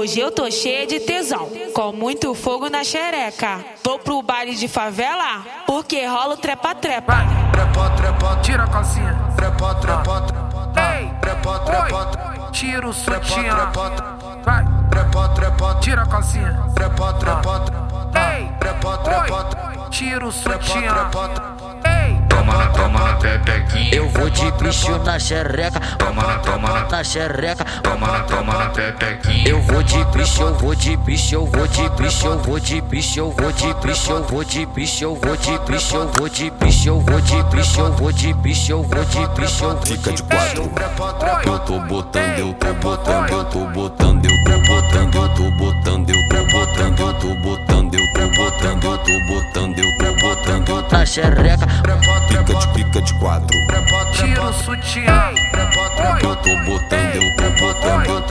Hoje eu tô cheia de tesão, com muito fogo na xereca. Vou pro baile de favela, porque rola o trepa-trepa. Trepa, trepa, Tira a calcinha. trepa, trepa, Ei, trepa, trepa, Tira o trepa, sutiã. trepa, Vai, trepa, trepa, tira a calcinha. trepa, trepa, Ei, trepa, trepa. Tira o trepa, sutiã. Vou de bicho na xereca, Toma na, toma na, xereca. toma na, toma na pepequinha. Eu vou de bicho, eu vou de bicho, eu vou de bicho, eu vou de bicho, eu vou de bicho, eu vou de bicho, eu vou de bicho, eu vou de bicho, eu vou de bicho, eu vou de bicho, eu vou de bicho, eu vou de Fica de quatro. Eu tô botando, eu tô botando, eu tô botando, eu tô botando, eu tô botando, eu tô botando, eu tô botando, eu tô botando, eu tô botando, eu tô botando, eu tô na xereca. pica de pica de quatro. tira o sutiã. Eu tô botando, eu tô botando, eu tô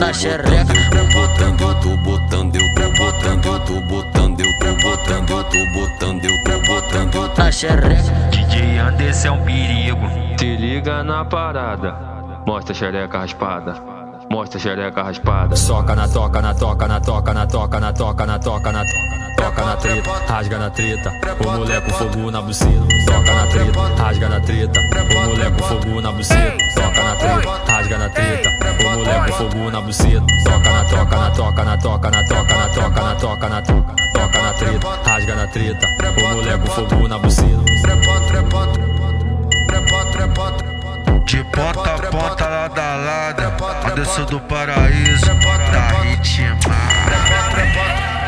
botando, eu tô botando, eu tô botando, eu tô botando, eu tô botando, eu tô botando, eu tô botando, eu tô Na xereca. DJ Anderson é um perigo. Se liga na parada, mostra a xereca raspada, mostra a xereca raspada. Soca na toca, na toca, na toca, na toca, na toca, na toca, na toca. Toca na treta, rasga na treta, o moleque fogo na buceta. Toca na treta, rasga na treta, o moleque fogo na buceta. Toca na treta, rasga na treta, o moleque fogo na buceta. Toca na toca, na toca, na toca, na toca, na toca, na toca, na toca. Toca na treta, rasga na treta, o moleque fogo na buceta. De ponta a ponta, lado a lado, Anderson do paraíso, da ritmar.